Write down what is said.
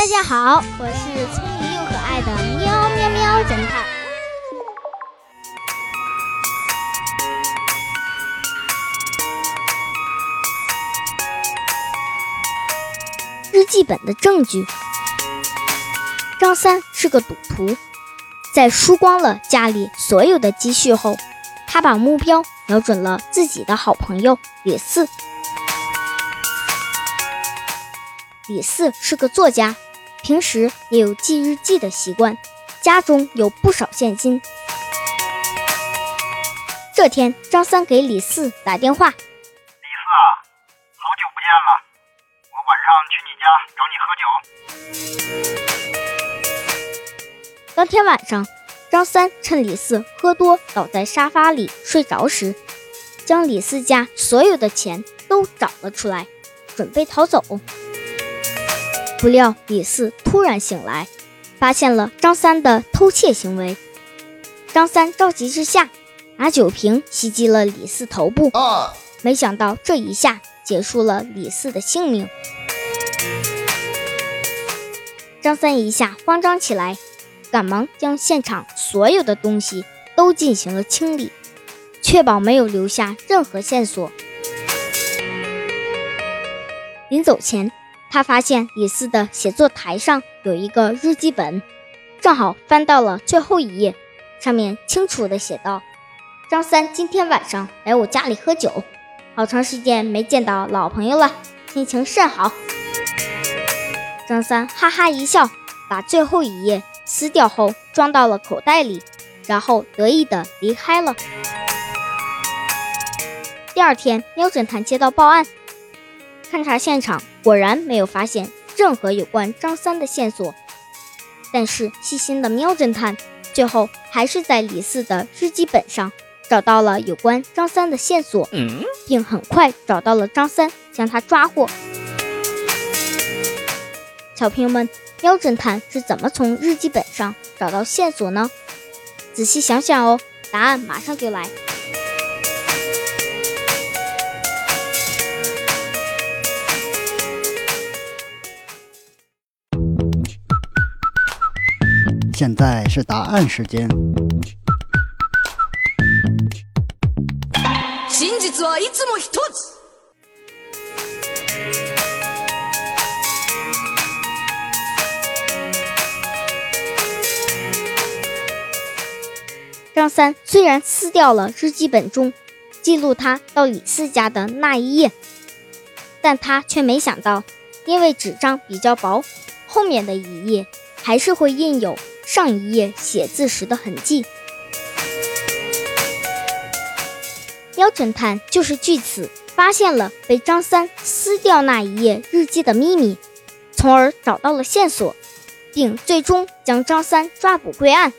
大家好，我是聪明又可爱的喵喵喵侦探。日记本的证据。张三是个赌徒，在输光了家里所有的积蓄后，他把目标瞄准了自己的好朋友李四。李四是个作家，平时也有记日记的习惯，家中有不少现金。这天，张三给李四打电话：“李四啊，好久不见了，我晚上去你家找你喝酒。”当天晚上，张三趁李四喝多倒在沙发里睡着时，将李四家所有的钱都找了出来，准备逃走。不料李四突然醒来，发现了张三的偷窃行为。张三着急之下，拿酒瓶袭击了李四头部。没想到这一下结束了李四的性命。张三一下慌张起来，赶忙将现场所有的东西都进行了清理，确保没有留下任何线索。临走前。他发现李四的写作台上有一个日记本，正好翻到了最后一页，上面清楚地写道：“张三今天晚上来我家里喝酒，好长时间没见到老朋友了，心情甚好。”张三哈哈一笑，把最后一页撕掉后装到了口袋里，然后得意地离开了。第二天，喵侦探接到报案。勘察现场，果然没有发现任何有关张三的线索。但是细心的喵侦探最后还是在李四的日记本上找到了有关张三的线索，并很快找到了张三，将他抓获。小朋友们，喵侦探是怎么从日记本上找到线索呢？仔细想想哦，答案马上就来。现在是答案时间。张三虽然撕掉了日记本中记录他到李四家的那一页，但他却没想到，因为纸张比较薄，后面的一页还是会印有。上一页写字时的痕迹，喵侦探就是据此发现了被张三撕掉那一页日记的秘密，从而找到了线索，并最终将张三抓捕归案。